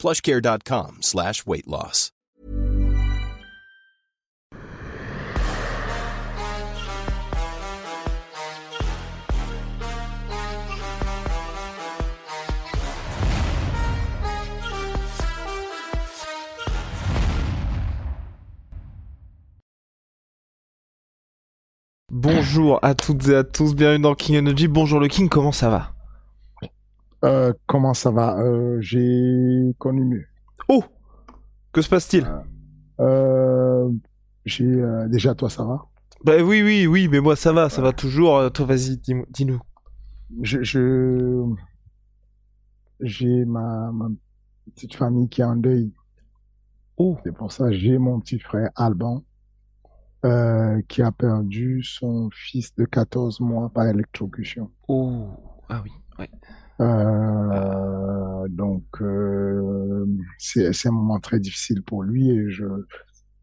plushcare.com slash weight loss. Bonjour à toutes et à tous, bienvenue dans King Energy. Bonjour le King, comment ça va? Euh, comment ça va? Euh, J'ai connu mieux. Oh Que se passe-t-il? Euh, j'ai déjà toi ça va? Bah oui, oui, oui, mais moi ça va, ça va toujours. Toi vas-y, dis-nous. Je je- j'ai ma, ma petite famille qui est en deuil. Oh C'est pour ça j'ai mon petit frère Alban qui a perdu son fils de 14 mois par électrocution. Oh Ah oui, ouais. Euh, c'est un moment très difficile pour lui et je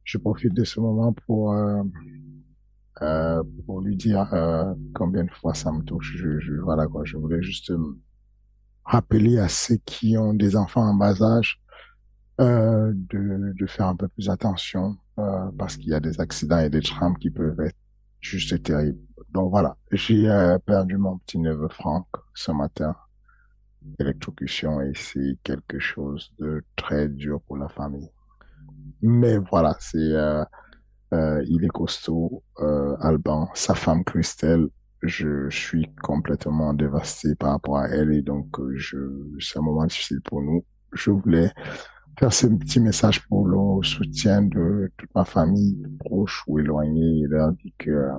je profite de ce moment pour euh, euh, pour lui dire euh, combien de fois ça me touche. Je, voilà quoi. Je voulais juste rappeler à ceux qui ont des enfants en bas âge de de faire un peu plus attention parce qu'il y a des accidents et des drames qui peuvent être juste terribles. Donc voilà, j'ai perdu mon petit neveu Franck ce matin électrocution et c'est quelque chose de très dur pour la famille. Mais voilà, c'est euh, euh, il est costaud, euh, Alban, sa femme Christelle, je suis complètement dévasté par rapport à elle et donc c'est un moment difficile pour nous. Je voulais faire ce petit message pour le soutien de toute ma famille, proche ou éloignée, et leur dire que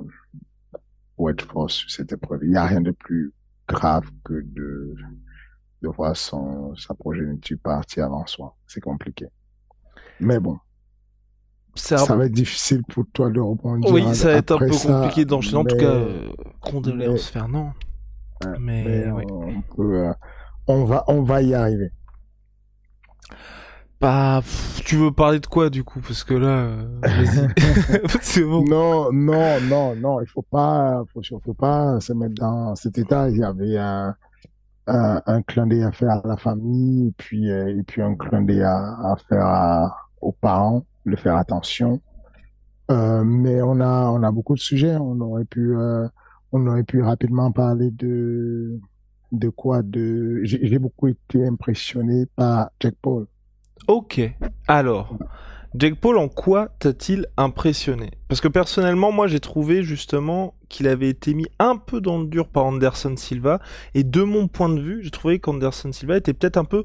pour être fort sur cette épreuve, il n'y a rien de plus grave que de de voir son, sa progéniture partir avant soi. C'est compliqué. Mais bon, ça va être difficile pour toi de rebondir. Oui, ça va être un peu ça, compliqué d'enchaîner. En tout cas, euh, condoléances Fernand. Mais, mais ouais. on peut, euh, on va, on va y arriver. Bah, tu veux parler de quoi du coup? Parce que là, euh, c'est bon. Non, non, non, non, il faut pas, faut, faut pas se mettre dans cet état. Il y avait un, un, un clin d'œil à faire à la famille, et puis, euh, et puis un clin d'œil à, à faire aux parents, de faire attention. Euh, mais on a, on a beaucoup de sujets. On aurait pu, euh, on aurait pu rapidement parler de, de quoi, de, j'ai beaucoup été impressionné par Jack Paul. Ok. Alors, Jake Paul, en quoi t'a-t-il impressionné? Parce que personnellement, moi, j'ai trouvé justement qu'il avait été mis un peu dans le dur par Anderson Silva. Et de mon point de vue, j'ai trouvé qu'Anderson Silva était peut-être un peu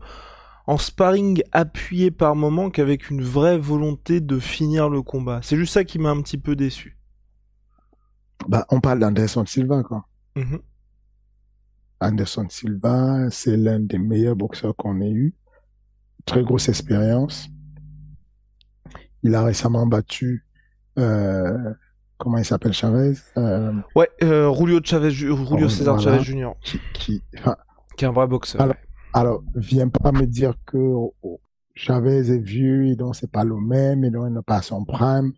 en sparring appuyé par moment qu'avec une vraie volonté de finir le combat. C'est juste ça qui m'a un petit peu déçu. Bah, on parle d'Anderson Silva, quoi. Mhm. Anderson Silva, c'est l'un des meilleurs boxeurs qu'on ait eu. Très grosse expérience. Il a récemment battu, euh, comment il s'appelle, Chavez, euh, Ouais, euh, Julio Chavez, Julio Oh, César voilà. Chavez Jr., qui, qui, enfin, qui est un vrai boxeur. Alors- alors, viens pas me dire que oh, oh, Chavez est vieux et donc c'est pas le même et donc il n'a pas son prime.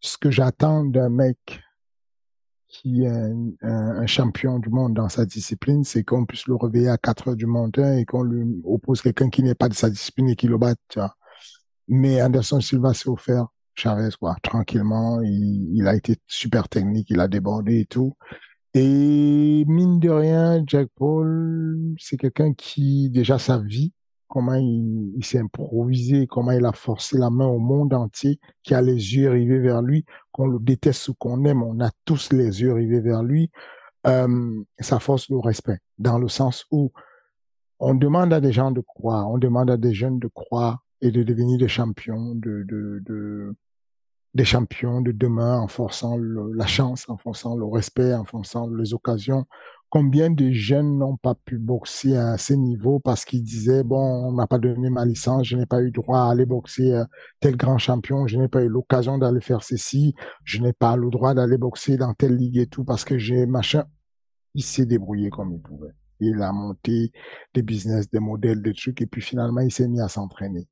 Ce que j'attends d'un mec qui est un, un- un champion du monde dans sa discipline, c'est qu'on puisse le réveiller à 4 heures du matin et qu'on lui oppose quelqu'un qui n'est pas de sa discipline et qui le batte, tu vois. Mais Anderson Silva s'est offert Chavez, quoi, tranquillement. Il, il a été super technique, il a débordé et tout. Et mine de rien, Jack Paul, c'est quelqu'un qui, déjà sa vie, comment il, il s'est improvisé, comment il a forcé la main au monde entier, qui a les yeux rivés vers lui, qu'on le déteste ou qu'on aime, on a tous les yeux rivés vers lui. Euh, ça force le respect, dans le sens où on demande à des gens de croire, on demande à des jeunes de croire et de devenir des champions, de, de, de des champions de demain en forçant la chance, en forçant le respect, en forçant les occasions Combien de jeunes n'ont pas pu boxer à ces niveaux parce qu'ils disaient, bon, on m'a pas donné ma licence, je n'ai pas eu droit à aller boxer euh, tel grand champion, je n'ai pas eu l'occasion d'aller faire ceci, je n'ai pas le droit d'aller boxer dans telle ligue et tout parce que j'ai machin. Il s'est débrouillé comme il pouvait. Il a monté des business, des modèles, des trucs et puis finalement il s'est mis à s'entraîner.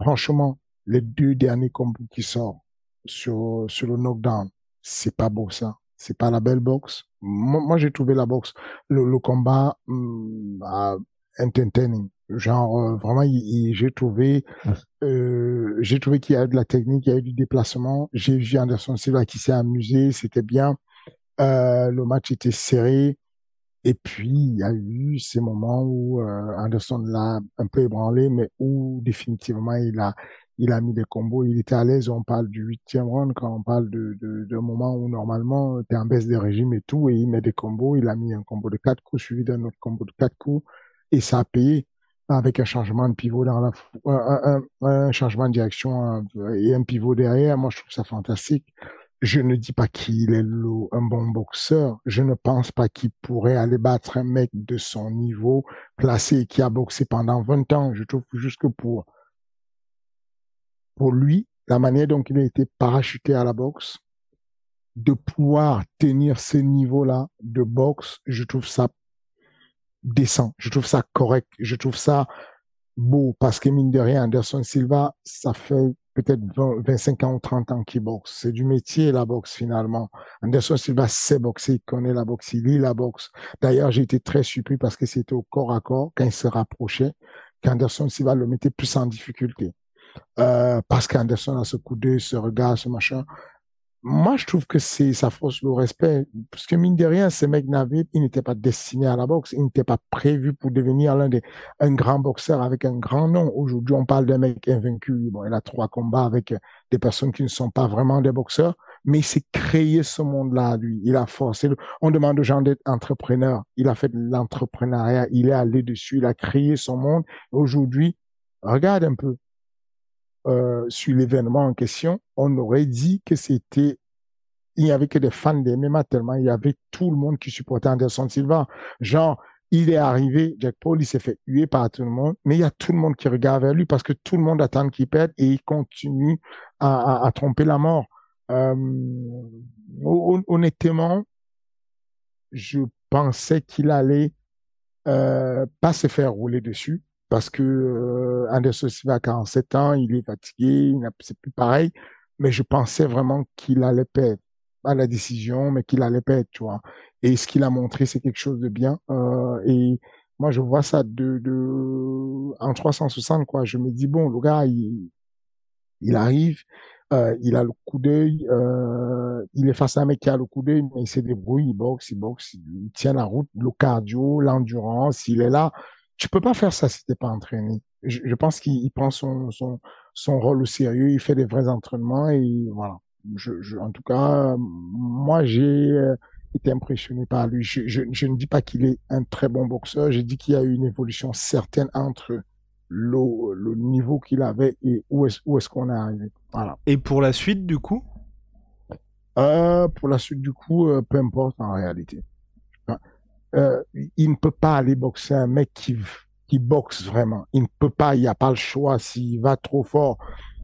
Franchement, les deux derniers combos qui sortent sur, sur le knockdown, c'est pas beau ça. C'est pas la belle boxe. Moi, j'ai trouvé la boxe, le, le combat hum, entertaining. Genre euh, vraiment, j'ai trouvé, euh, j'ai trouvé qu'il y a de la technique, il y a eu du déplacement. J'ai vu Anderson Silva qui s'est amusé, c'était bien. Euh, le match était serré. Et puis, il y a eu ces moments où euh, Anderson l'a un peu ébranlé, mais où définitivement il a, il a mis des combos, il était à l'aise. On parle du huitième round quand on parle de, de, de moment où normalement tu es en baisse de régime et tout, et il met des combos. Il a mis un combo de quatre coups suivi d'un autre combo de quatre coups, et ça a payé avec un changement de pivot dans la, un, un, un changement de direction et un pivot derrière. Moi, je trouve ça fantastique. Je ne dis pas qu'il est un bon boxeur. Je ne pense pas qu'il pourrait aller battre un mec de son niveau, placé, qui a boxé pendant 20 ans. Je trouve juste que pour pour lui, la manière dont il a été parachuté à la boxe, de pouvoir tenir ce niveau-là de boxe, je trouve ça décent, je trouve ça correct, je trouve ça beau parce que mine de rien, Anderson Silva, ça fait peut-être 25 ans ou 30 ans qu'il boxe. C'est du métier, la boxe, finalement. Anderson Silva sait boxer, il connaît la boxe, il lit la boxe. D'ailleurs, j'ai été très surpris parce que c'était au corps à corps, quand il se rapprochait, qu'Anderson Silva le mettait plus en difficulté euh, parce qu'Anderson a ce coup d'œil, ce regard, ce machin. Moi, je trouve que c'est ça force le respect. Parce que mine de rien, ce mec Navid, il n'était pas destiné à la boxe. Il n'était pas prévu pour devenir l'un des, un grand boxeur avec un grand nom. Aujourd'hui, on parle d'un mec invaincu. Bon, il a trois combats avec des personnes qui ne sont pas vraiment des boxeurs. Mais il s'est créé ce monde-là, lui. Il a forcé. On demande aux gens d'être entrepreneurs. Il a fait de l'entrepreneuriat. Il est allé dessus. Il a créé son monde. Aujourd'hui, regarde un peu euh, sur l'événement en question, on aurait dit que c'était il n'y avait que des fans des MMA tellement il y avait tout le monde qui supportait Anderson Silva. Genre, il est arrivé, Jack Paul, il s'est fait huer par tout le monde, mais il y a tout le monde qui regarde vers lui parce que tout le monde attend qu'il perde et il continue à, à, à tromper la mort. Euh, honnêtement, je pensais qu'il allait euh, pas se faire rouler dessus parce que euh, Anderson Silva a 47 ans, il est fatigué, c'est plus pareil. Mais je pensais vraiment qu'il allait perdre, pas la décision, mais qu'il allait perdre, tu vois. Et ce qu'il a montré, c'est quelque chose de bien. Euh, et moi, je vois ça de, en 360, quoi. Je me dis bon, le gars, il, arrive, euh, il a le coup d'œil, euh, il est face à un mec qui a le coup d'œil, mais il s'est débrouillé, il boxe, il boxe, il tient la route, le cardio, l'endurance, il est là tu peux pas faire ça si t'es pas entraîné. Je, je pense qu'il prend son, son, son rôle au sérieux, il fait des vrais entraînements et voilà. Je, je en tout cas, moi j'ai euh, été impressionné par lui. Je, je, je ne dis pas qu'il est un très bon boxeur, j'ai dit qu'il y a eu une évolution certaine entre le, le niveau qu'il avait et où est-ce où est-ce qu'on est arrivé. Voilà. Et pour la suite du coup? Euh, Pour la suite du coup, euh, peu importe en réalité euh, il ne peut pas aller boxer un mec qui, boxe vraiment. Il ne peut pas, il n'y a pas le choix. S'il va trop fort,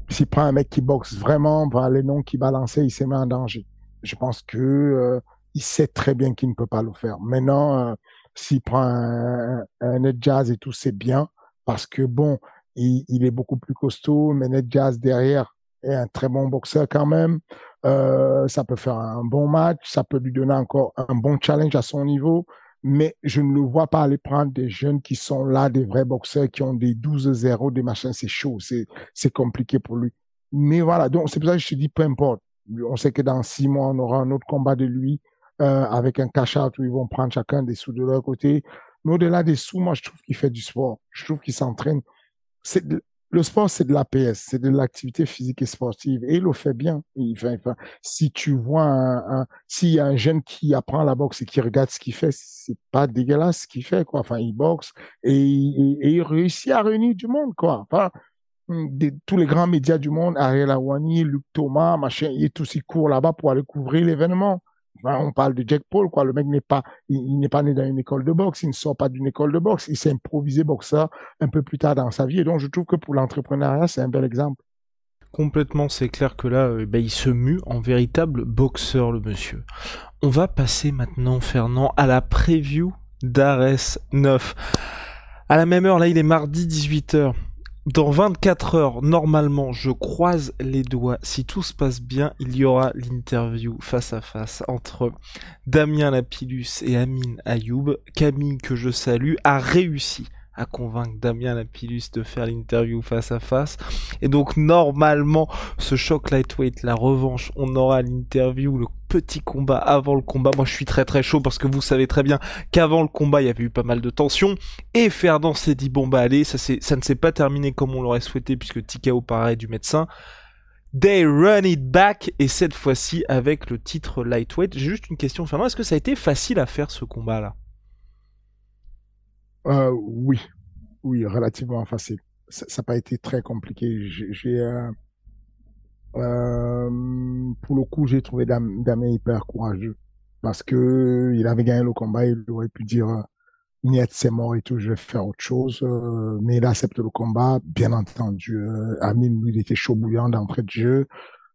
s'il prend un mec qui boxe vraiment, va les noms qui balançaient, il s'est mis en danger. Je pense que euh, il sait très bien qu'il ne peut pas le faire. Maintenant, euh, s'il prend un, un net jazz et tout, c'est bien parce que bon, il, est beaucoup plus costaud, mais net jazz derrière est un très bon boxeur quand même. Ça peut faire un bon match, ça peut lui donner encore un bon challenge à son niveau mais je ne le vois pas aller prendre des jeunes qui sont là, des vrais boxeurs qui ont des 12-0, des machins, c'est chaud, c'est, c'est compliqué pour lui. Mais voilà, donc c'est pour ça que je te dis, peu importe. On sait que dans six mois, on aura un autre combat de lui, euh, avec un cash-out où ils vont prendre chacun des sous de leur côté. Mais au-delà des sous, moi, je trouve qu'il fait du sport. Je trouve qu'il s'entraîne. C'est, le sport, c'est de l'APS, c'est de l'activité physique et sportive. Et il le fait bien. Il enfin, si tu vois un, s'il y a un jeune qui apprend la boxe et qui regarde ce qu'il fait, c'est pas dégueulasse ce qu'il fait, quoi. Enfin, il boxe et, et, et, il réussit à réunir du monde, quoi. Enfin, des, tous les grands médias du monde, Ariel Awani, Luc Thomas, machin, il est aussi court là-bas pour aller couvrir l'événement. On parle de Jack Paul, quoi. Le mec n'est pas, il, n'est pas né dans une école de boxe, il ne sort pas d'une école de boxe, il s'est improvisé boxeur un peu plus tard dans sa vie. Donc, je trouve que pour l'entrepreneuriat, c'est un bel exemple. Complètement, c'est clair que là, euh, bah, il se mue en véritable boxeur, le monsieur. On va passer maintenant, Fernand, à la preview d'Ares 9. À la même heure, là, il est mardi 18h. Dans 24 heures, normalement, je croise les doigts. Si tout se passe bien, il y aura l'interview face à face entre Damien Lapillus et Amine Ayoub. Camille, que je salue, a réussi à convaincre Damien Lapillus de faire l'interview face à face. Et donc normalement, ce choc lightweight, la revanche, on aura l'interview, petit combat avant le combat. Moi je suis très très chaud parce que vous savez très bien qu'avant le combat il y avait eu pas mal de tensions. Et Ferdinand s'est dit bon bah allez, ça, ne s'est pas terminé comme on l'aurait souhaité puisque Tikao paraît du médecin. They run it back et cette fois-ci avec le titre lightweight. J'ai juste une question Fernand, est-ce que ça a été facile à faire ce combat là euh, oui, oui, relativement facile. Ça n'a pas été très compliqué. J'ai, euh, euh, pour le coup, j'ai trouvé Damien hyper courageux parce que il avait gagné le combat, il aurait pu dire Niet, c'est mort et tout, je vais faire autre chose. mais il accepte le combat, bien entendu. Amine, lui, il était chaud bouillant d'entrée de jeu.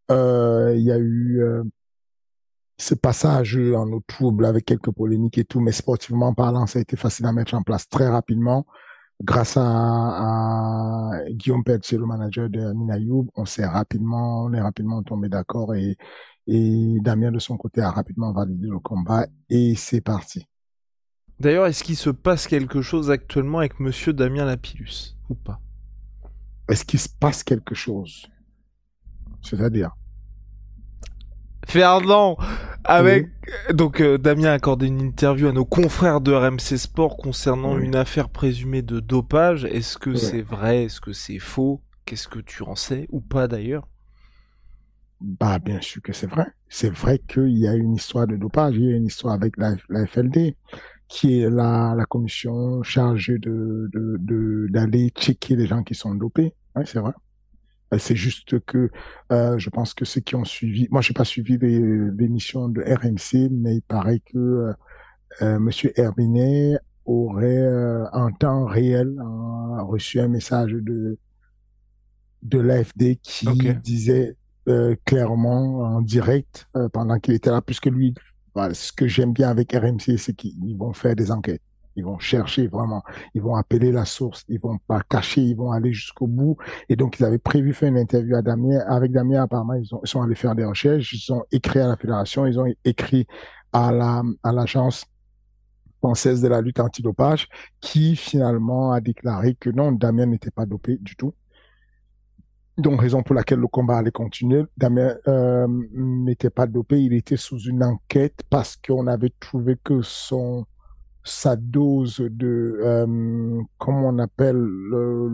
il y a eu ce passage en eau trouble avec quelques polémiques et tout, mais sportivement parlant, ça a été facile à mettre en place très rapidement. Grâce à, à Guillaume c'est le manager de Minayoub, on s'est rapidement, on est rapidement tombé d'accord et, et Damien de son côté a rapidement validé le combat et c'est parti. D'ailleurs, est-ce qu'il se passe quelque chose actuellement avec monsieur Damien Lapillus ou pas? Est-ce qu'il se passe quelque chose? C'est-à-dire? Ferdinand avec donc euh, Damien a accordé une interview à nos confrères de RMC Sport concernant une affaire présumée de dopage. Est-ce que c'est vrai? Est-ce que c'est faux? Qu'est-ce que tu en sais? Ou pas d'ailleurs? Bah bien sûr que c'est vrai. C'est vrai qu'il y a une histoire de dopage. Il y a une histoire avec la, FLD qui est la, la commission chargée de d'aller de, checker les gens qui sont dopés. Oui, c'est vrai. Euh, c'est juste que euh, je pense que ceux qui ont suivi, moi je n'ai pas suivi l'émission de RMC, mais il paraît que euh, euh Monsieur Herbinet aurait en temps réel reçu un message de de l'AFD qui disait clairement en direct pendant qu'il était là, puisque lui, voilà, ce que j'aime bien avec RMC, c'est qu'ils vont faire des enquêtes. Ils vont chercher vraiment, ils vont appeler la source, ils vont pas cacher, ils vont aller jusqu'au bout. Et donc, ils avaient prévu faire une interview à Damien. Avec Damien, apparemment, ils, ont, ils sont allés faire des recherches, ils ont écrit à la fédération, ils ont écrit à la à l'agence française de la lutte antidopage, qui finalement a déclaré que non, Damien n'était pas dopé du tout. Donc, raison pour laquelle le combat allait continuer. Damien euh, n'était pas dopé, il était sous une enquête parce qu'on avait trouvé que son sa dose de, euh, comment on appelle le,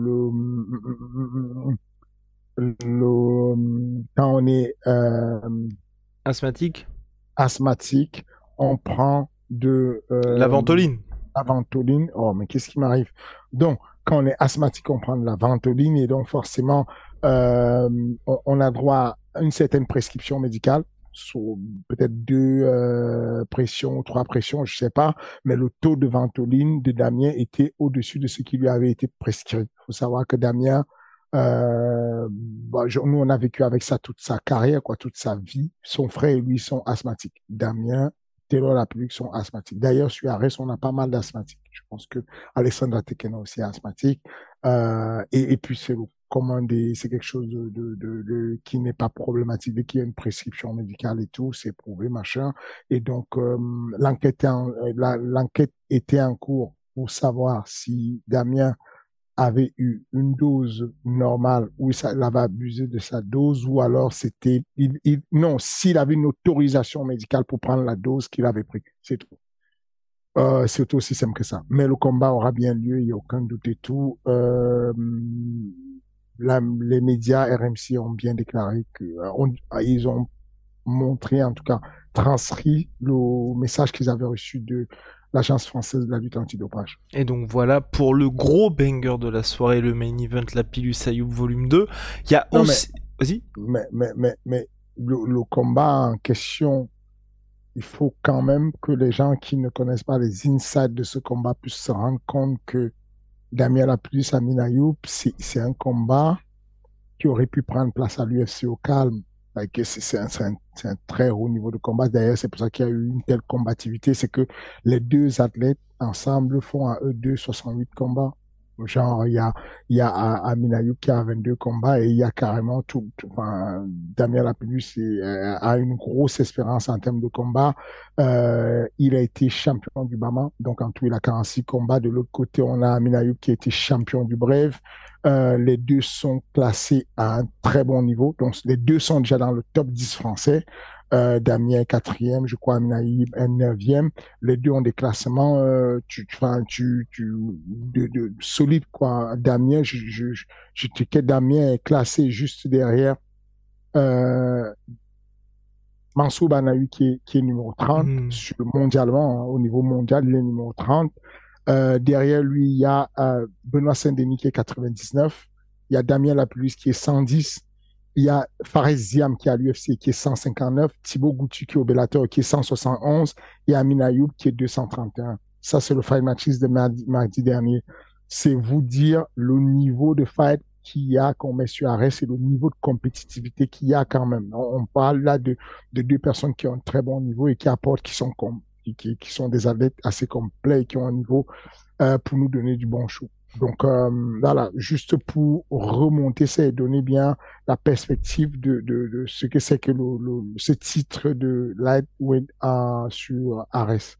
le, quand on est euh, asthmatique, asthmatique, on prend de euh, la ventoline. La ventoline. Oh, mais qu'est-ce qui m'arrive? Donc, quand on est asthmatique, on prend de la ventoline et donc forcément, euh, on, on, a droit à une certaine prescription médicale peut-être deux euh, pressions, trois pressions, je sais pas, mais le taux de ventoline de Damien était au-dessus de ce qui lui avait été prescrit. Il faut savoir que Damien, euh, bah, nous on a vécu avec ça toute sa carrière, quoi, toute sa vie. Son frère et lui sont asthmatiques. Damien, Taylor la plus sont asthmatiques. D'ailleurs, sur Arès, on a pas mal d'asthmatiques. Je pense que Alexandra Tekena aussi est asthmatique. Euh, et, et puis c'est commander, c'est quelque chose de, qui n'est pas problématique, dès qu'il y a une prescription médicale et tout, c'est prouvé, machin. Et donc, euh, l'enquête, euh, l'enquête était en cours pour savoir si Damien avait eu une dose normale ou il avait abusé de sa dose ou alors c'était, non, s'il avait une autorisation médicale pour prendre la dose qu'il avait pris. C'est tout. Euh, c'est aussi simple que ça. Mais le combat aura bien lieu, il n'y a aucun doute et tout. Les médias RMC ont bien déclaré que euh, ils ont montré, en tout cas, transcrit le message qu'ils avaient reçu de l'Agence française de la lutte antidopage. Et donc voilà pour le gros banger de la soirée, le main event, la Pilus Ayoub volume 2. Il y a aussi... Vas-y. Mais, mais, mais, mais le, le, combat en question il faut quand même que les gens qui ne connaissent pas les insides de ce combat puissent se rendre compte que Damien Lapulus Amin Ayoub, c'est un combat qui aurait pu prendre place à l'UFC au calme. C'est un, un, un, très haut niveau de combat. D'ailleurs, c'est pour ça qu'il y a eu une telle combativité. C'est que les deux athlètes ensemble font à eux deux 68 combats. Genre, il y a, y a Aminayoub qui a 22 combats et il y a carrément tout, enfin, Damien Lapillus euh, a une grosse espérance en termes de combat. Euh, il a été champion du Bama. Donc, en tout, il a 46 combats. De l'autre côté, on a Aminayoub qui a été champion du Brève. Euh, les deux sont classés à un très bon niveau. Donc, les deux sont déjà dans le top 10 français. Euh, Damien quatrième, je crois Aminaïb un neuvième. Les deux ont des classements, euh, tu, enfin, tu, tu, de, de, solides quoi. Damien, je, je, je, je que Damien est classé juste derrière euh, Mansour Banaï qui est, qui est numéro 30 mm. sur, mondialement, hein, au niveau mondial, il est numéro 30. Euh, derrière lui, il y a euh, Benoît Saint-Denis qui est 99. Il y a Damien Lapulus qui est 110 il y a Fares Ziam qui est à l'UFC qui est 159, Thibaut Goutu qui est au Bellator qui est 171 et Amin Ayoub qui est 231. Ça, c'est le fight matches de mardi, dernier. C'est vous dire le niveau de fight qu'il y a qu'on met sur arrêt, c'est le niveau de compétitivité qu'il y a quand même. On, parle là de, de deux personnes qui ont un très bon niveau et qui apportent, qui sont, qui sont des athlètes assez complets et qui ont un niveau euh, pour nous donner du bon show. Donc euh, voilà, juste pour remonter ça et donner bien la perspective de, de, de ce que c'est que le, le, ce titre de Lightweight euh, sur Ares.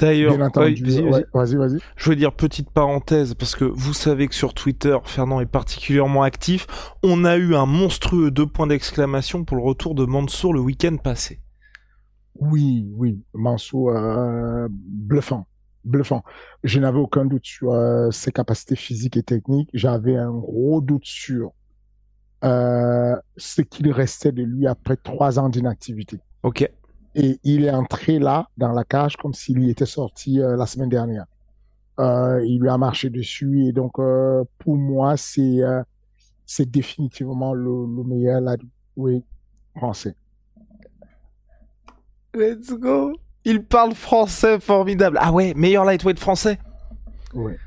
D'ailleurs, vas-y, vas-y. Vas je veux dire petite parenthèse parce que vous savez que sur Twitter, Fernand est particulièrement actif. On a eu un monstrueux deux points d'exclamation pour le retour de Mansour le week-end passé. Oui, oui, Mansour euh, bluffant bluffant. Je n'avais aucun doute sur euh, ses capacités physiques et techniques. J'avais un gros doute sur euh, ce qu'il restait de lui après trois ans d'inactivité. Ok. Et il est entré là, dans la cage, comme s'il y était sorti euh, la semaine dernière. il lui a marché dessus. Et donc, pour moi, c'est c'est définitivement le, le meilleur oui, français. Let's go il parle français formidable. Ah ouais, meilleur lightweight français Ouais.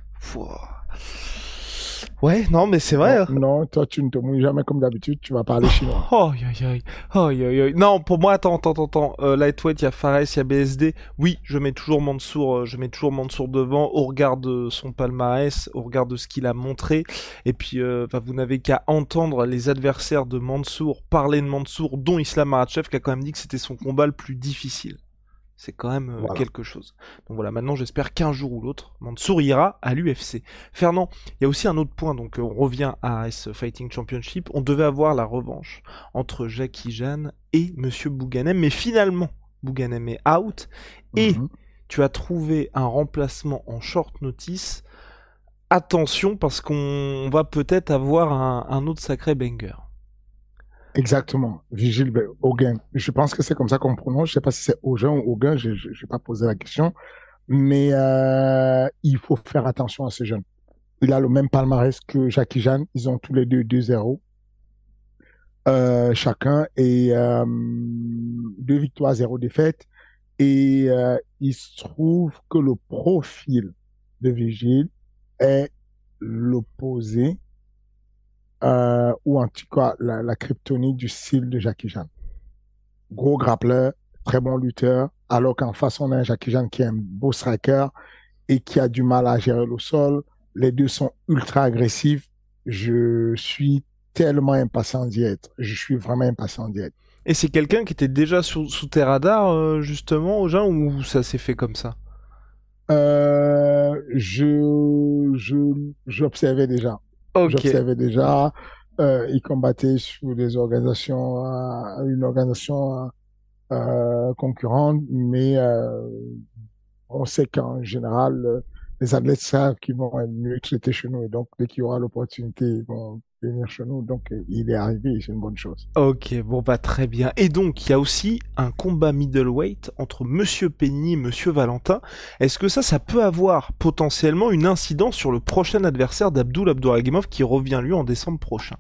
Ouais, non, mais c'est vrai. Hein. Non, toi, tu ne te mouilles jamais comme d'habitude, tu vas parler chinois. Oh, oh, Non, pour moi, attends, attends, attends. Euh, lightweight, il y a Fares, il y a BSD. Oui, je mets toujours Mansour, euh, je mets toujours Mansour devant, au regard de son palmarès, au regard de ce qu'il a montré. Et puis, euh, vous n'avez qu'à entendre les adversaires de Mansour parler de Mansour, dont Islam Makhachev, qui a quand même dit que c'était son combat le plus difficile. C'est quand même euh, quelque chose. Donc voilà, maintenant j'espère qu'un jour ou l'autre, Mansour ira à l'UFC. Fernand, il y a aussi un autre point, donc on revient à S Fighting Championship. On devait avoir la revanche entre Jackie Jeanne et Monsieur Bouganem, mais finalement, Bouganem est out. Et mhm. tu as trouvé un remplacement en short notice. Attention, parce qu'on va peut-être avoir un, un autre sacré banger. Exactement, Vigile Auguin. Je pense que c'est comme ça qu'on prononce. Je sais pas si c'est Auguin ou Auguin, je n'ai pas posé la question. Mais euh, il faut faire attention à ce jeune. Il a le même palmarès que Jackie Jeanne. Ils ont tous les deux 2-0 euh, chacun et euh, deux victoires, zéro défaite. Et euh, il se trouve que le profil de Vigile est l'opposé euh, ou en tout cas la, la kryptonite du style de Jackie Jean. Gros grappleur, très bon lutteur, alors qu'en face on a un Jackie Jean qui est un beau striker et qui a du mal à gérer le sol. Les deux sont ultra agressifs. Je suis tellement impatient d'y être. Je suis vraiment impatient d'y être. Et c'est quelqu'un qui était déjà sous, sous tes radars, euh, justement, aux gens, ou ça s'est fait comme ça? Euh, Je j'observais déjà. Okay. J'observais déjà. Euh, il combattait sur des organisations, euh, une organisation euh, concurrente, mais euh, on sait qu'en général, les athlètes savent qu'ils vont être mieux traités chez nous. Et donc, dès qu'il y aura l'opportunité, ils vont venir chez nous. Donc, il est arrivé c'est une bonne chose. Ok, bon, bah, très bien. Et donc, il y a aussi un combat middleweight entre Monsieur Penny et Monsieur Valentin. Est-ce que ça, ça peut avoir potentiellement une incidence sur le prochain adversaire d'Abdul Abdouragimov qui revient, lui, en décembre prochain?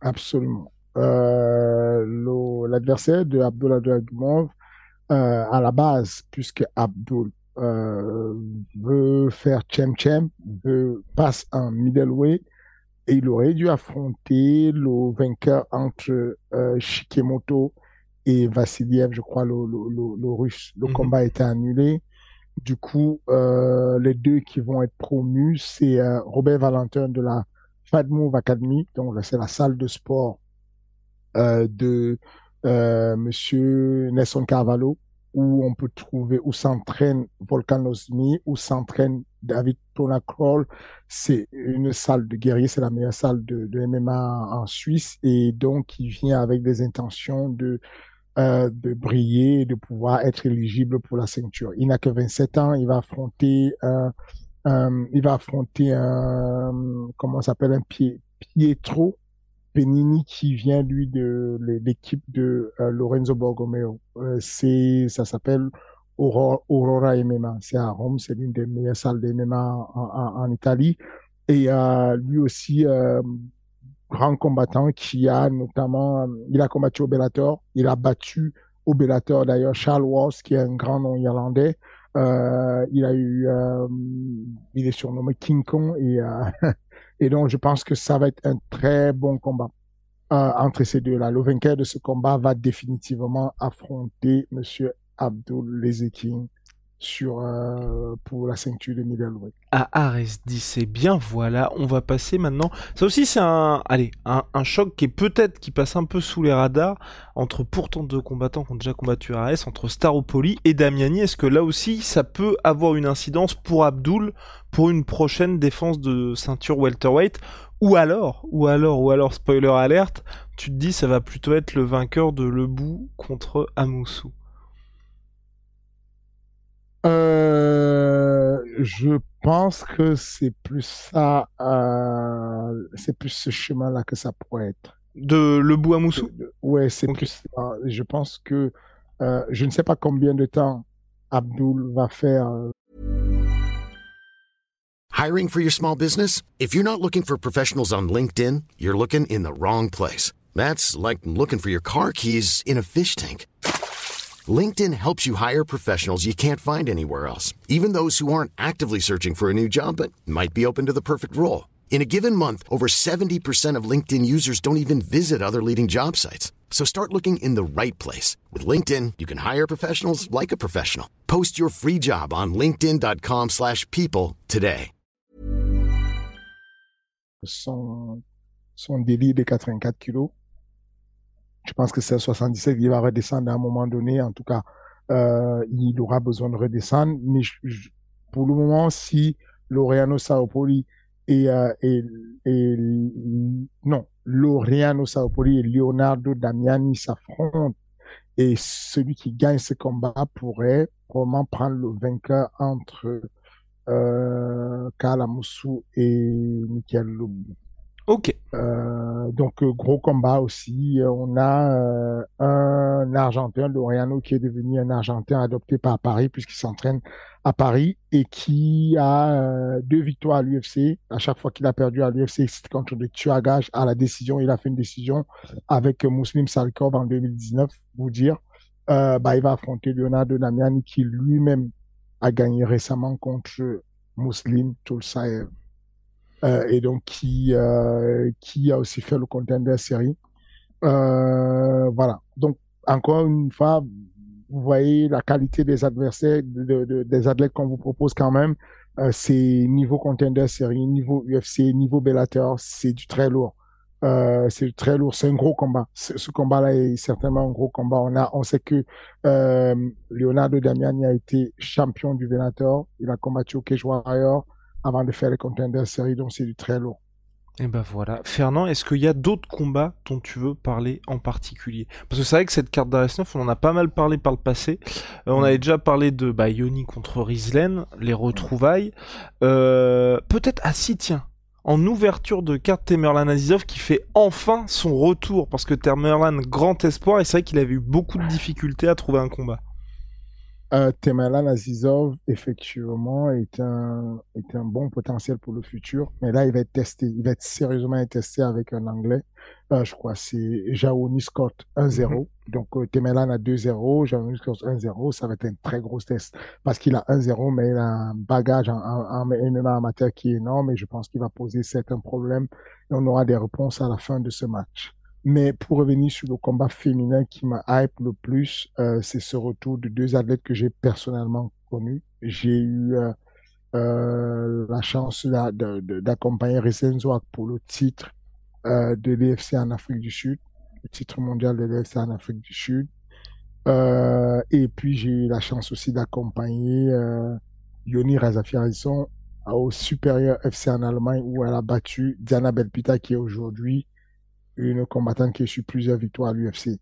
Absolument. Euh, L'adversaire de Abdul Abdouragimov, à la base, puisque Abdul veut faire Chem Chem, veut passe en middleweight, et il aurait dû affronter le vainqueur entre Shikemoto et Vassiliev, je crois, le, le, russe. Le mhm. combat a été annulé. Du coup, euh, les deux qui vont être promus, c'est euh, Robert Valentin de la Fadmove Academy, donc c'est la salle de sport euh, de euh, Monsieur Nelson Carvalho, où on peut trouver, où s'entraîne Volkan Osmi, où s'entraîne David Tonacroll. C'est une salle de guerrier, c'est la meilleure salle de, MMA en Suisse, et donc il vient avec des intentions de euh, de briller de pouvoir être éligible pour la ceinture. Il n'a que 27 ans, il va affronter un, il va affronter un, comment s'appelle, un Pietro Penini qui vient lui de l'équipe de euh, Lorenzo Borgomeo. Euh, c'est, ça s'appelle Aurora, MMA. C'est à Rome, c'est l'une des meilleures salles de MMA en, Italie. Et lui aussi, grand combattant qui a notamment, il a combattu au Bellator, il a battu au Bellator d'ailleurs Charles Wars, qui est un grand nom irlandais. Euh, il a eu, euh, il est surnommé King Kong et, euh, et donc je pense que ça va être un très bon combat euh, entre ces deux-là. Le vainqueur de ce combat va définitivement affronter Monsieur Abdul Lezeking sur euh, pour la ceinture de middleweight. Ah, Ares dit c'est bien, voilà, on va passer maintenant. Ça aussi c'est un, allez, un, un, choc qui est peut-être qui passe un peu sous les radars entre pourtant deux combattants qui ont déjà combattu Ares, entre Staropoli et Damiani. Est-ce que là aussi ça peut avoir une incidence pour Abdul pour une prochaine défense de ceinture welterweight? Ou alors, ou alors, ou alors, spoiler alerte, tu te dis ça va plutôt être le vainqueur de Lebou contre Amoussou. Euh, je pense que c'est plus ça, euh, c'est plus ce chemin-là que ça pourrait être. De Le Bout à Moussou? Ouais, c'est plus ça. Je pense que euh, je ne sais pas combien de temps Abdul va faire. Euh, Hiring for your small business? If you're not looking for professionals on LinkedIn, you're looking in the wrong place. That's like looking for your car keys in a fish tank. LinkedIn helps you hire professionals you can't find anywhere else, even those who aren't actively searching for a new job but might be open to the perfect role. In a given month, over 70% of LinkedIn users don't even visit other leading job sites. So start looking in the right place. With LinkedIn, you can hire professionals like a professional. Post your free job on linkedin.com slash people today. Son, son délit de 84 kilos Je pense que c'est 77 il va redescendre à un moment donné. En tout cas, euh, il aura besoin de redescendre. Mais pour le moment, si Laureano Saopoli et, euh, et, et, Saopoli et Leonardo Damiani s'affrontent et celui qui gagne ce combat pourrait probablement prendre le vainqueur entre euh, Kalamusu et Michael Lobu. Ok. Euh, donc euh, gros combat aussi. On a euh, un Argentin, Loriano, qui est devenu un Argentin adopté par Paris puisqu'il s'entraîne à Paris et qui a deux victoires à l'UFC. À chaque fois qu'il a perdu à l'UFC, c'était contre des tuagages à la décision. Il a fait une décision avec Muslim Salkov en 2019, vous dire. bah, il va affronter Leonardo Damiani qui lui-même a gagné récemment contre Muslim Tulsaev. Euh, et donc qui euh, qui a aussi fait le contender série. Euh, voilà. Donc encore une fois, vous voyez la qualité des adversaires, de, des athlètes qu'on vous propose quand même. Euh, c'est niveau contender série, niveau UFC, niveau Bellator, c'est du très lourd. Euh, c'est très lourd, c'est un gros combat. Ce combat-là est certainement un gros combat. On a, on sait que euh, Leonardo Damiani a été champion du Bellator. Il a combattu au Cage Warrior avant de faire les contenders série, donc c'est du très lourd. Et ben voilà. Fernand, est-ce qu'il y a d'autres combats dont tu veux parler en particulier? Parce que c'est vrai que cette carte d'AS9, on en a pas mal parlé par le passé. Euh, on avait déjà parlé de bah, Yoni contre Rizlen, les retrouvailles. Euh, Peut-être, ah si, tiens, en ouverture de carte Temerlan Azizov qui fait enfin son retour. Parce que Temerlan, grand espoir, et c'est vrai qu'il avait eu beaucoup de difficultés à trouver un combat. Euh, Temerlan Azizov, effectivement, est un, est un bon potentiel pour le futur, mais là, il va être testé, il va être sérieusement testé avec un Anglais. euh, je crois, c'est Jaoni Scott 1-0. Mhm. Donc, euh, Temelan a 2-0, Jaoni Scott 1-0. Ça va être un très gros test parce qu'il a 1-0, mais il a un bagage en, en, MMA amateur qui est énorme et je pense qu'il va poser certains problèmes et on aura des réponses à la fin de ce match. Mais pour revenir sur le combat féminin qui m'a hype le plus, euh, c'est ce retour de deux athlètes que j'ai personnellement connus. J'ai eu euh, euh la chance d'accompagner Resenzoak pour le titre euh, de l'EFC en Afrique du Sud, le titre mondial de l'EFC en Afrique du Sud. Euh, et puis j'ai eu la chance aussi d'accompagner euh, Yoni Razafiarison au supérieur FC en Allemagne où elle a battu Diana Belpita qui est aujourd'hui une combattante qui a eu plusieurs victoires à l'UFC.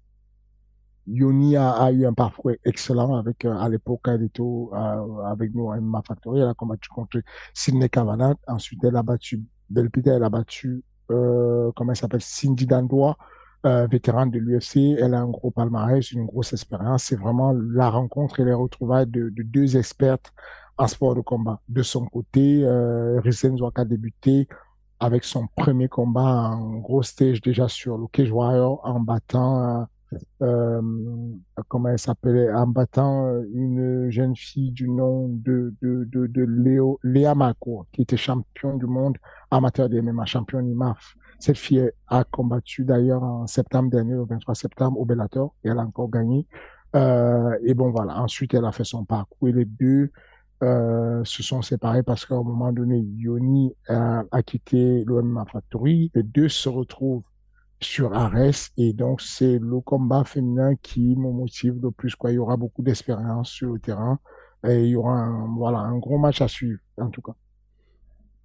Yoni a, eu un parcours excellent avec euh, à l'époque euh, avec nous à MMA Factory. Elle a combattu contre Sidney Kavanagh. Ensuite, elle a battu Belpita. Elle a battu euh, comment elle s'appelle? Cindy Dandois, euh, vétérane de l'UFC. Elle a un gros palmarès, une grosse expérience. C'est vraiment la rencontre et les retrouvailles de, de, deux expertes en sport de combat. De son côté, euh, Risen a débuté avec son premier combat en gros stage déjà sur le Cage Warrior en battant, euh, comment elle s'appelait, en battant euh, une jeune fille du nom de, de, de, de Léo, Léa Marco, qui était champion du monde amateur des MMA, champion IMAF. Cette fille a combattu d'ailleurs en septembre dernier, le 23 septembre, au Bellator, et elle a encore gagné. Euh, et bon, voilà. Ensuite, elle a fait son parcours. Et les deux euh, se sont séparés parce qu'à un moment donné, Yoni a, quitté l'OMA Factory. Les deux se retrouvent sur Ares et donc c'est le combat féminin qui me motive le plus. Quoi. Il y aura beaucoup d'expérience sur le terrain et il y aura un, voilà, un gros match à suivre en tout cas.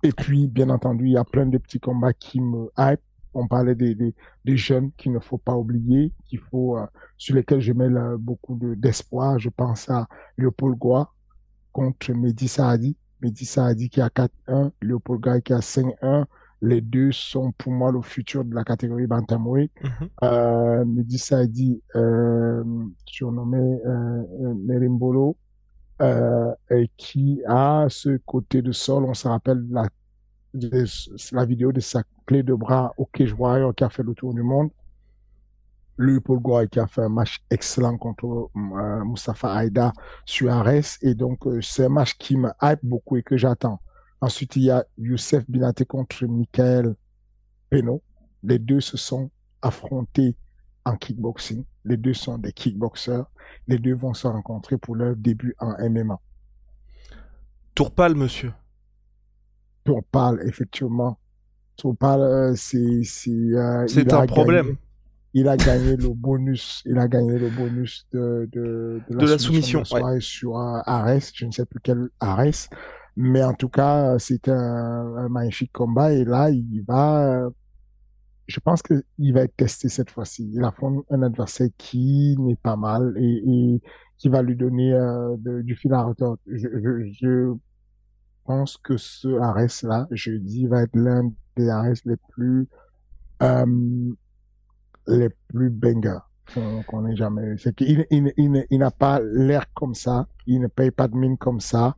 Et puis, bien entendu, il y a plein de petits combats qui me hype. On parlait des, des, jeunes qu'il ne faut pas oublier, qu'il faut, euh, sur lesquels je mets beaucoup d'espoir. je pense à Léopold Goa, contre Mehdi Saadi. Mehdi Saadi qui a 4-1, Léopold Gaï qui a 5-1. Les deux sont pour moi le futur de la catégorie bantamweight. Mm -hmm. euh, Mehdi Saadi, euh, surnommé euh, Merimbolo, euh, et qui a ce côté de sol. On se rappelle la, de, la vidéo de sa clé de bras au Cage Warrior qui a fait le tour du monde. Paul Goy, qui a fait un match excellent contre euh, Mustafa Aida sur Ares. Et donc, euh, c'est un match qui me hype beaucoup et que j'attends. Ensuite, il y a Youssef Binaté contre Michael Peno. Les deux se sont affrontés en kickboxing. Les deux sont des kickboxers. Les deux vont se rencontrer pour leur début en MMA. Tourpal, monsieur. Tourpal, effectivement. Tourpal, euh, c'est... C'est euh, un problème. Gagné il a gagné le bonus, il a gagné le bonus de, de, de, la, de soumission, la soumission ouais. sur Ares, je ne sais plus quel Ares, mais en tout cas, c'était un, un, magnifique combat et là, il va, je pense que il va être testé cette fois-ci. Il affronte un adversaire qui n'est pas mal et, et, qui va lui donner euh, de, du fil à retordre. Je, je, je, pense que ce Ares là, je dis, va être l'un des Ares les plus euh, les plus bangers qu'on ait jamais eu. C'est qu'il il, il, il n'a pas l'air comme ça, il ne paye pas de mine comme ça,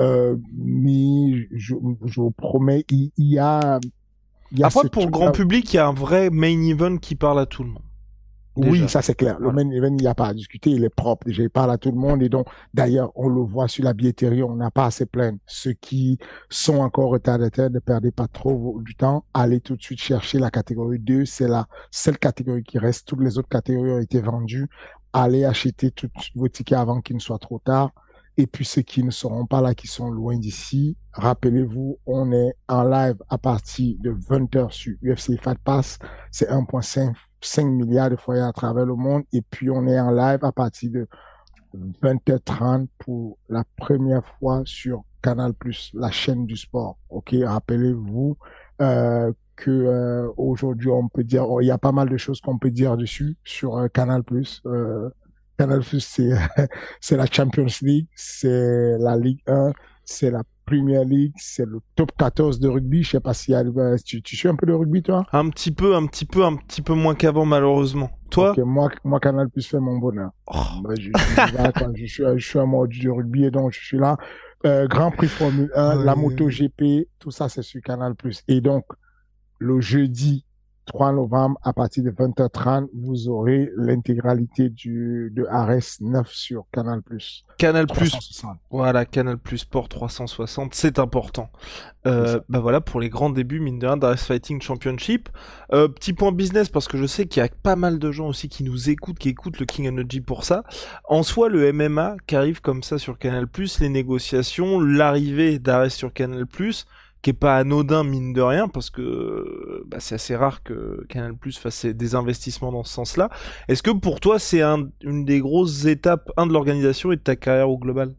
euh, mais je, je vous promets, il, y a... Il y a Après, pour le grand public, il y a un vrai main event qui parle à tout le monde. Déjà. Oui, ça c'est clair. Le main event, il n'y a pas à discuter, il est propre. Déjà, il parle à tout le monde. Et donc, d'ailleurs, on le voit sur la billetterie, on n'a pas assez plein. Ceux qui sont encore retardataires, ne perdez pas trop du temps. Allez tout de suite chercher la catégorie 2. C'est la seule catégorie qui reste. Toutes les autres catégories ont été vendues. Allez acheter tous vos tickets avant qu'il ne soit trop tard. Et puis ceux qui ne seront pas là, qui sont loin d'ici, rappelez-vous, on est en live à partir de 20h sur UFC Fat Pass. C'est 1.5 5 milliards de foyers à travers le monde. Et puis, on est en live à partir de 20h30 pour la première fois sur Canal+, la chaîne du sport. OK, rappelez-vous euh, que euh, aujourd'hui, on peut dire, il y a pas mal de choses qu'on peut dire dessus sur euh, Canal+. Euh, Canal+, c'est c'est la Champions League, c'est la Ligue 1, c'est la Premier League, c'est le top 14 de rugby. Je sais pas si tu, tu suis un peu de rugby, toi? Un petit peu, un petit peu, un petit peu moins qu'avant, malheureusement. Toi? Okay, moi, moi, Canal Plus fait mon bonheur. Oh. Je, suis là, je, suis, je suis un mode du rugby et donc je suis là. Euh, Grand Prix Formule 1, ouais. la moto GP, tout ça, c'est sur Canal Plus. Et donc, le jeudi 3 novembre, à partir de 20h30, vous aurez l'intégralité du, de Ares 9 sur Canal+. Canal+, voilà, Canal+, Sport 360, c'est important. Euh, bah voilà, pour les grands débuts, mine de rien, d'Ares Fighting Championship. Euh, petit point business, parce que je sais qu'il y a pas mal de gens aussi qui nous écoutent, qui écoutent le King Energy pour ça. En soi, le MMA qui arrive comme ça sur Canal+, les négociations, l'arrivée d'Ares sur Canal+, qui est pas anodin mine de rien parce que bah, c'est assez rare que Canal Plus fasse des investissements dans ce sens-là. Est-ce que pour toi c'est une des grosses étapes un de l'organisation et de ta carrière au global?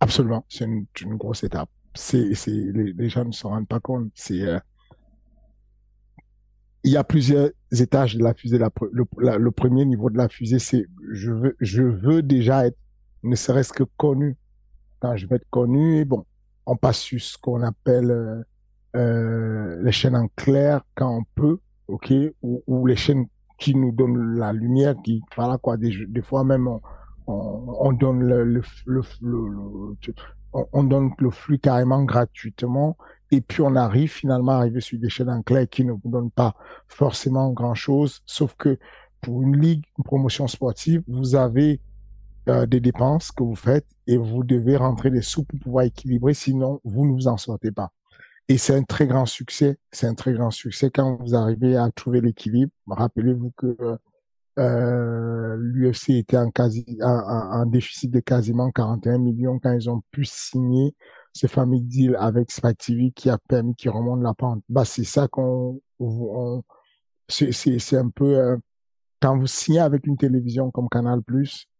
Absolument, c'est une, grosse étape. C'est, les, gens ne se rendent pas compte. C'est euh, il y a plusieurs étages de la fusée. le, premier niveau de la fusée, c'est je veux, je veux déjà être, ne serait-ce que connu. Je veux être connu, bon, on passe sur ce qu'on appelle euh, euh, les chaînes en clair quand on peut, ok, ou, les chaînes qui nous donnent la lumière, qui, voilà quoi, des, fois même on, on, donne le, le, le, on, donne le flux carrément gratuitement, et puis on arrive finalement à arriver sur des chaînes en clair qui ne vous donnent pas forcément grand chose, sauf que pour une ligue, une promotion sportive, vous avez euh, des dépenses que vous faites et vous devez rentrer des sous pour pouvoir équilibrer, sinon vous ne vous en sortez pas. Et c'est un très grand succès. C'est un très grand succès quand vous arrivez à trouver l'équilibre. Rappelez-vous que euh, l'UFC était en, quasi, en, déficit de quasiment 41 millions quand ils ont pu signer ce fameux deal avec Spike TV qui a permis qu'ils remontent la pente. Bah, c'est ça qu'on, c'est un peu, euh, quand vous signez avec une télévision comme Canal+,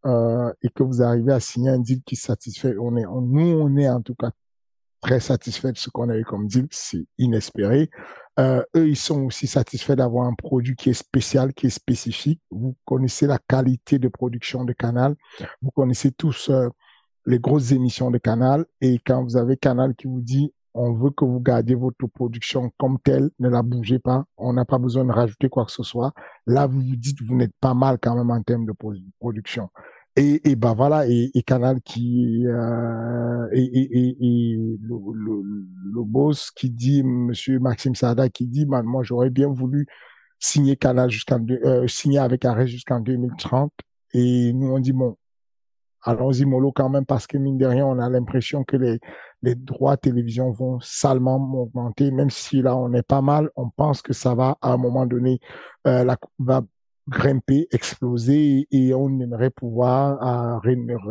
euh, et que vous arrivez à signer un deal qui satisfait, on est, nous, on est en tout cas très satisfait de ce qu'on a eu comme deal, c'est inespéré. Euh, eux, ils sont aussi satisfaits d'avoir un produit qui est spécial, qui est spécifique. Vous connaissez la qualité de production de Canal, vous connaissez tous euh, les grosses émissions de Canal, et quand vous avez Canal qui vous dit on veut que vous gardiez votre production comme telle, ne la bougez pas, on n'a pas besoin de rajouter quoi que ce soit. Là, vous vous dites, vous n'êtes pas mal quand même en termes de production. Et, et ben voilà, et, et Canal qui euh, et, et, et le, le, le, boss qui dit, Monsieur Maxime Sada qui dit, man, moi j'aurais bien voulu signer Canal jusqu'en euh, signer avec Arrêt jusqu'en 2030. Et nous on dit bon, allons-y mollo quand même parce que mine de rien, on a l'impression que les, les droits télévision vont salement augmenter, même si là on est pas mal, on pense que ça va à un moment donné, euh, la va grimper, exploser et on aimerait pouvoir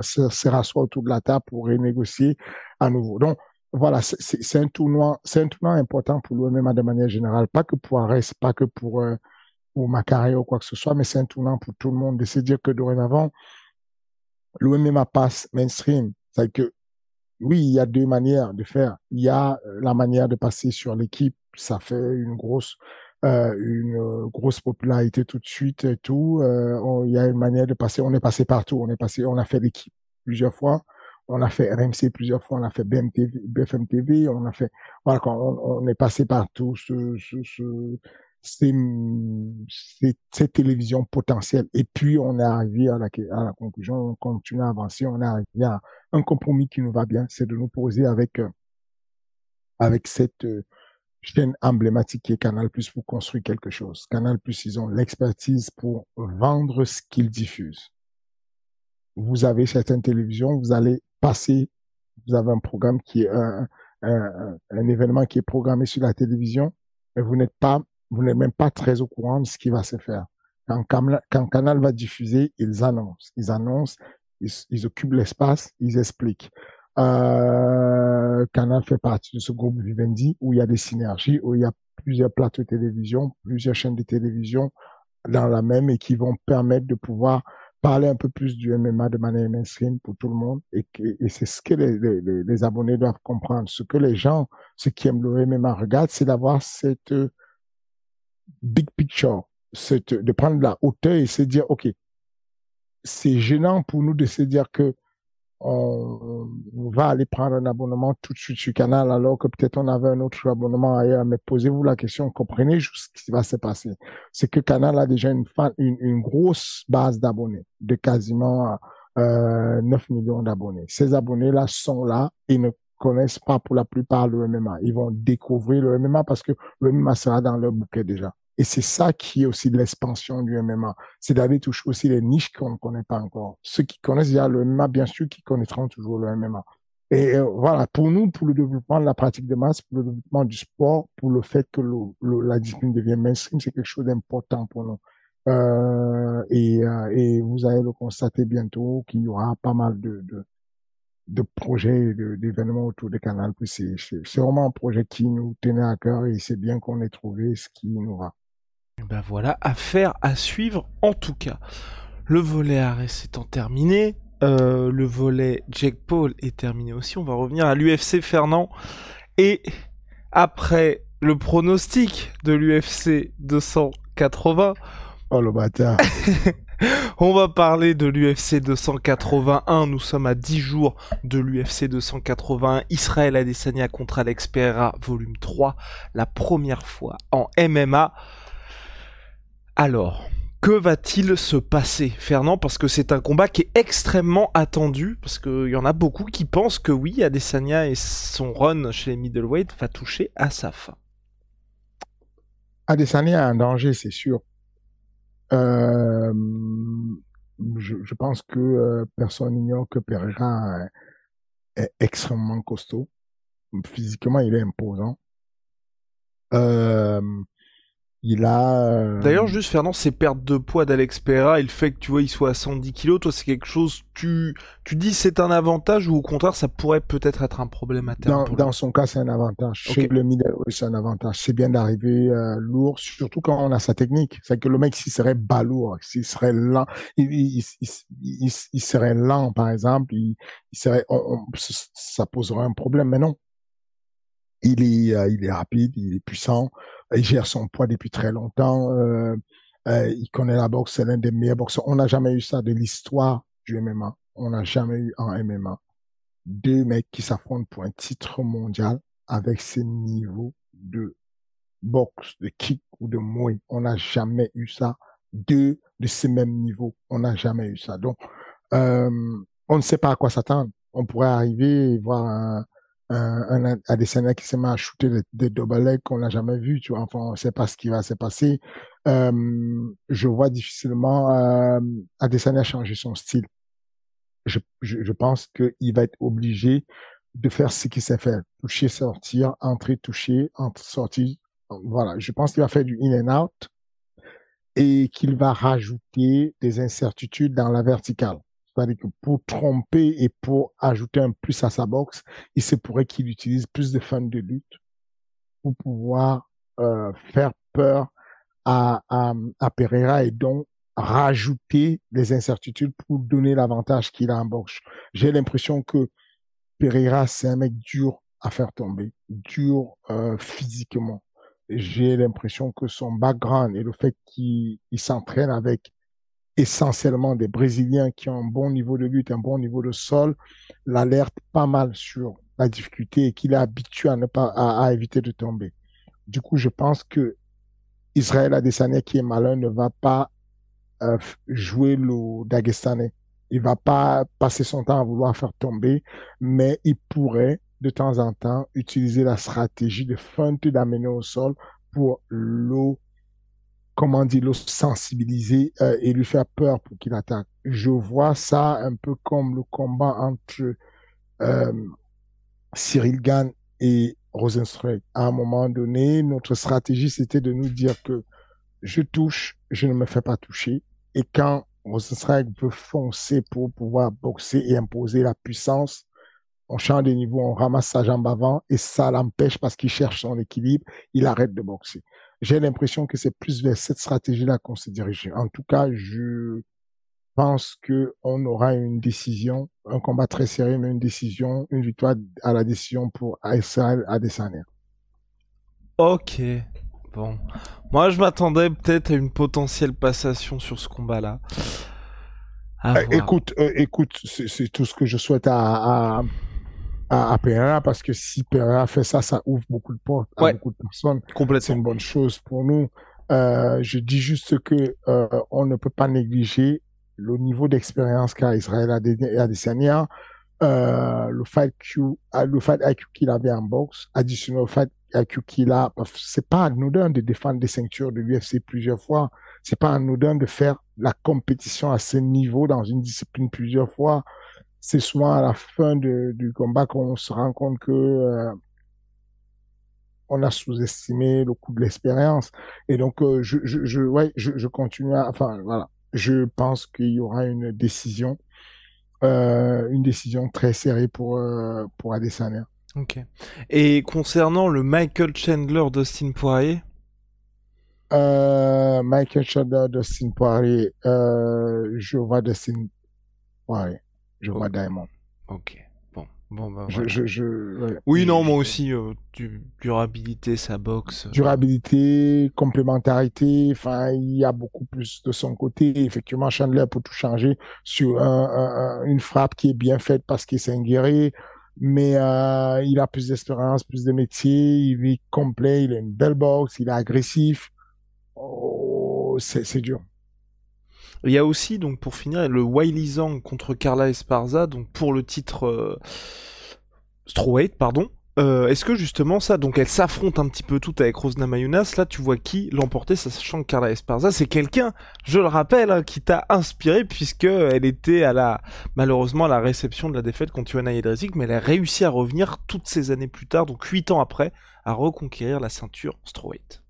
se, rasseoir autour de la table pour renégocier à nouveau. Donc voilà, c'est un tournoi, c'est important pour l'OMMA de manière générale, pas que pour Ares, pas que pour euh, pour ma carrière ou quoi que ce soit, mais c'est un tournant pour tout le monde. De se dire que dorénavant l'OMMA passe mainstream. C'est que, oui, il y a deux manières de faire. Il y a euh, la manière de passer sur l'équipe. Ça fait une grosse, euh, une euh, grosse popularité tout de suite et tout. Euh, il y a une manière de passer. On est passé partout. On est passé, on a fait l'équipe plusieurs fois. On a fait RMC plusieurs fois. On a fait BMTV, BFM TV. On a fait, voilà, on, on est passé partout. Ce, ce, ce, c'est cette télévision potentielle. Et puis, on est arrivé à la, à la conclusion, on continue à avancer, on est arrivé à un compromis qui nous va bien, c'est de nous poser avec, euh, avec cette euh, chaîne emblématique qui est Canal Plus pour construire quelque chose. Canal Plus, ils ont l'expertise pour vendre ce qu'ils diffusent. Vous avez certaines télévisions, vous allez passer, vous avez un programme qui est un, un, un événement qui est programmé sur la télévision, mais vous n'êtes pas vous n'êtes même pas très au courant de ce qui va se faire. Quand, quand Canal va diffuser, ils annoncent. Ils annoncent, ils, occupent l'espace, ils expliquent. Euh, Canal fait partie de ce groupe Vivendi où il y a des synergies, où il y a plusieurs plateaux de télévision, plusieurs chaînes de télévision dans la même et qui vont permettre de pouvoir parler un peu plus du MMA de manière mainstream pour tout le monde. Et, c'est ce que les, les, abonnés doivent comprendre. Ce que les gens, ceux qui aiment le MMA regardent, c'est d'avoir cette big picture, c'est de prendre la hauteur et se dire, OK, c'est gênant pour nous de se dire que on, va aller prendre un abonnement tout de suite sur Canal alors que peut-être on avait un autre abonnement ailleurs. Mais posez-vous la question, comprenez juste ce qui va se passer. C'est que Canal a déjà une grosse base d'abonnés de quasiment euh, 9 millions d'abonnés. Ces abonnés-là sont là et ne connaissent pas pour la plupart le MMA. Ils vont découvrir le MMA parce que le MMA sera dans leur bouquet déjà. Et c'est ça qui est aussi l'expansion du MMA. C'est d'aller toucher aussi les niches qu'on ne connaît pas encore. Ceux qui connaissent déjà le MMA, bien sûr, qui connaîtront toujours le MMA. Et euh, voilà, pour nous, pour le développement de la pratique de masse, pour le développement du sport, pour le fait que la discipline devienne mainstream, c'est quelque chose d'important pour nous. Euh, et, euh, et, vous allez le constater bientôt qu'il y aura pas mal de, de projets, d'événements autour des canaux. C'est vraiment un projet qui nous tenait à cœur et c'est bien qu'on ait trouvé ce qui nous va. Ben voilà, affaire à suivre en tout cas. Le volet arrêt étant terminé, euh, le volet Jake Paul est terminé aussi. On va revenir à l'UFC Fernand. Et après le pronostic de l'UFC 280, oh le bâtard. On va parler de l'UFC 281. Nous sommes à 10 jours de l'UFC 281. Israël Adesanya contre Alex Pereira, volume 3. La première fois en MMA. Alors, que va-t-il se passer, Fernand? Parce que c'est un combat qui est extrêmement attendu, parce qu'il y en a beaucoup qui pensent que oui, Adesanya et son run chez les middleweight va toucher à sa fin. Adesanya a un danger, c'est sûr. Euh, je, pense que euh, personne n'ignore que Pereira est extrêmement costaud. Physiquement, il est imposant. Euh, il a. Euh, D'ailleurs, juste Fernand, ces pertes de poids d'Alex Pereira et le fait que tu vois, il soit à 110 kilos, toi, c'est quelque chose. Tu, tu dis c'est un avantage ou au contraire, ça pourrait peut-être être un problème à terme. Dans, dans son cas, c'est un avantage. Chez le c'est un avantage. C'est bien d'arriver euh, lourd, surtout quand on a sa technique. C'est que le mec, s'il serait balourd, s'il serait lent, il, il, il, il, serait lent, par exemple, il, serait, ça poserait un problème. Mais non, il est, euh, il est rapide, il est puissant il gère son poids depuis très longtemps. Euh, euh, il connaît la boxe, c'est l'un des meilleurs boxeurs. On n'a jamais eu ça de l'histoire du MMA. On n'a jamais eu en MMA deux mecs qui s'affrontent pour un titre mondial avec ces niveaux de boxe, de kick ou de muay. On n'a jamais eu ça. Deux de ces mêmes niveaux. On n'a jamais eu ça. Donc, euh, on ne sait pas à quoi s'attendre. On pourrait arriver et voir un, un, un Adesanya qui s'est mis à shooter des, des double qu'on n'a jamais vu, tu vois. Enfin, on ne sait pas ce qui va se passer. Euh, je vois difficilement euh, Adesanya changer son style. Je, je, je pense qu'il va être obligé de faire ce qu'il sait faire. Toucher, sortir, entrer, toucher, entrer, sortir. Voilà. Je pense qu'il va faire du in and out et qu'il va rajouter des incertitudes dans la verticale. C'est-à-dire que pour tromper et pour ajouter un plus à sa boxe, il se pourrait qu'il utilise plus de fans de lutte pour pouvoir euh, faire peur à, à, Pereira et donc rajouter des incertitudes pour donner l'avantage qu'il a en boxe. J'ai l'impression que Pereira, c'est un mec dur à faire tomber, dur euh, physiquement. J'ai l'impression que son background et le fait qu'il s'entraîne avec essentiellement des Brésiliens qui ont un bon niveau de lutte, un bon niveau de sol, l'alerte pas mal sur la difficulté et qu'il est habitué à ne pas à, éviter de tomber. Du coup, je pense que Israël Adesanya qui est malin ne va pas euh, jouer le Dagestanais. Il va pas passer son temps à vouloir faire tomber, mais il pourrait de temps en temps utiliser la stratégie de feinte d'amener au sol pour l'eau comment dire, le sensibiliser euh, et lui faire peur pour qu'il attaque. Je vois ça un peu comme le combat entre euh, Cyril Gann et Rosenstruck. À un moment donné, notre stratégie, c'était de nous dire que je touche, je ne me fais pas toucher. Et quand Rosenstruck veut foncer pour pouvoir boxer et imposer la puissance, on change de niveau, on ramasse sa jambe avant et ça l'empêche parce qu'il cherche son équilibre, il arrête de boxer j'ai l'impression que c'est plus vers cette stratégie-là qu'on s'est dirigé. En tout cas, je pense que on aura une décision, un combat très sérieux, mais une décision, une victoire à la décision pour Israël Adesanya. Ok. Bon. Moi, je m'attendais peut-être à une potentielle passation sur ce combat-là. Euh, écoute, euh, écoute, c'est tout ce que je souhaite à, à, à, Pereira parce que si Pereira fait ça, ça ouvre beaucoup de portes à beaucoup de personnes. C'est une bonne chose pour nous. Euh, je dis juste que euh, on ne peut pas négliger le niveau d'expérience qu'a Israël Adesanya. euh, le fight Q, euh, le fight IQ qu'il avait en boxe, additionné au fight IQ qu'il a, c'est pas anodin de défendre des ceintures de l'UFC plusieurs fois. C'est pas anodin de faire la compétition à ce niveau dans une discipline plusieurs fois. C'est souvent à la fin de, du combat qu'on se rend compte que euh, on a sous-estimé le coût de l'expérience. Et donc, euh, je, je, je, ouais, je, je continue à, enfin, voilà. Je pense qu'il y aura une décision euh, une décision très serrée pour, pour Adesanya. Ok. Et concernant le Michael Chandler d'Austin Poirier? Michael Chandler d'Austin Poirier, je vois Dustin Poirier. Je vois Diamond. Ok. Bon, bah, je, je, Oui, non, moi aussi, euh, du, durabilité, sa boxe. Durabilité, complémentarité, enfin, il y a beaucoup plus de son côté. Effectivement, Chandler peut tout changer sur une frappe qui est bien faite parce qu'il s'est guerrier, mais euh, il a plus d'expérience, plus de métier, il est complet, il a une belle boxe, il est agressif. Oh, c'est dur. Il y a aussi, donc pour finir, le Wiley Zhang contre Carla Esparza, donc pour le titre euh, pardon. Euh, Est-ce que justement ça, donc elle s'affronte un petit peu tout avec Rosna Mayunas, là tu vois qui l'emporter, sachant que Carla Esparza, c'est quelqu'un, je le rappelle, hein, qui t'a inspiré puisque elle était à la, malheureusement à la réception de la défaite contre Johanna Jedrzejczyk, mais elle a réussi à revenir toutes ces années plus tard, donc huit ans après, à reconquérir la ceinture Strawweight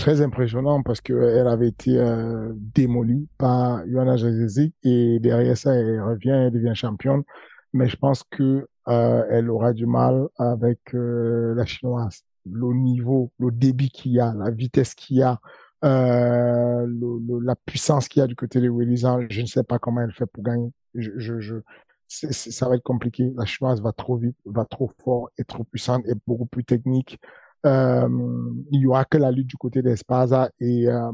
très impressionnant parce qu'elle avait été euh, démolie par Johanna Jacek et derrière ça, elle revient, elle devient championne. Mais je pense que euh, elle aura du mal avec euh, la chinoise. Le niveau, le débit qu'il y a, la vitesse qu'il y a, euh, le, la puissance qu'il y a du côté de Willisan, je ne sais pas comment elle fait pour gagner. Je, je, je ça va être compliqué. La chinoise va trop vite, va trop fort, est trop puissante, est beaucoup plus technique. Euh, il y aura que la lutte du côté d'Espaza et, euh,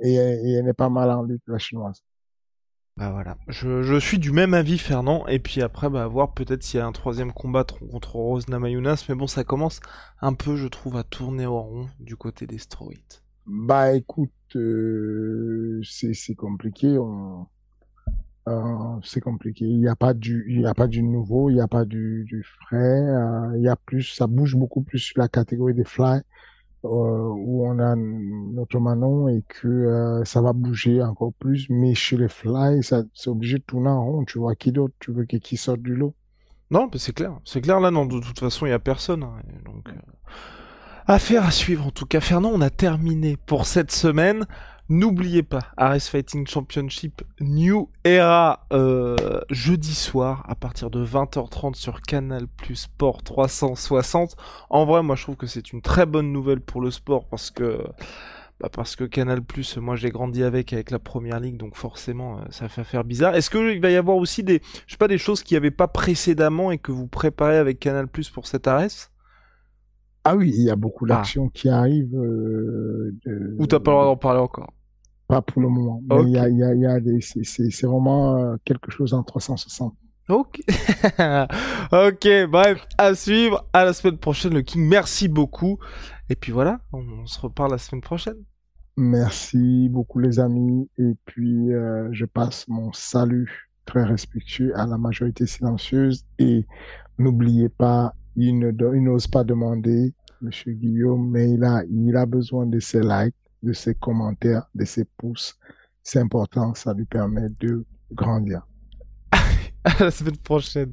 et, et, elle n'est pas mal en lutte, la chinoise. Bah voilà, je, je, suis du même avis Fernand, et puis après bah voir peut-être s'il y a un troisième combat contre Rose Namayunas, mais bon ça commence un peu je trouve à tourner au rond du côté des stéroïdes. Bah écoute, euh, c'est compliqué, on, euh, c'est compliqué. Il n'y a pas du, il y a pas du nouveau, il n'y a pas du, frais. Euh, y a plus, ça bouge beaucoup plus sur la catégorie des fly euh, où on a notre Manon et que ça va bouger encore plus. Mais chez les fly, ça, c'est obligé de tourner en rond. Tu vois qui d'autre? Tu veux qui sorte du lot? Non, mais c'est clair. C'est clair là. Non, de toute façon, il y a personne. Hein, donc. Affaire à suivre en tout cas. Fernand, on a terminé pour cette semaine. N'oubliez pas, Ares Fighting Championship New Era euh, jeudi soir à partir de 20h30 sur Canal Plus Sport 360. En vrai, moi je trouve que c'est une très bonne nouvelle pour le sport parce que bah parce que Canal Plus, moi j'ai grandi avec avec la Première Ligue, donc forcément euh, ça fait faire bizarre. Est-ce qu'il va y avoir aussi des, je sais pas, des choses qui n'y avaient pas précédemment et que vous préparez avec Canal Plus pour cette Ares? Ah oui, il y a beaucoup ah. d'actions qui arrivent. Euh, de... Ou t'as pas le droit d'en parler encore? Pas pour le moment. Mais il y a, y a, y a des, c'est vraiment euh, quelque chose en 360. Ok. ok, bref, à suivre. À la semaine prochaine, le King. Merci beaucoup. Et puis voilà, on, se reparle la semaine prochaine. Merci beaucoup, les amis. Et puis, euh, je passe mon salut très respectueux à la majorité silencieuse. Et n'oubliez pas, il n'ose pas demander, Monsieur Guillaume, mais il a besoin de ses likes, de ses commentaires, de ses pouces. C'est important, ça lui permet de grandir. à la semaine prochaine.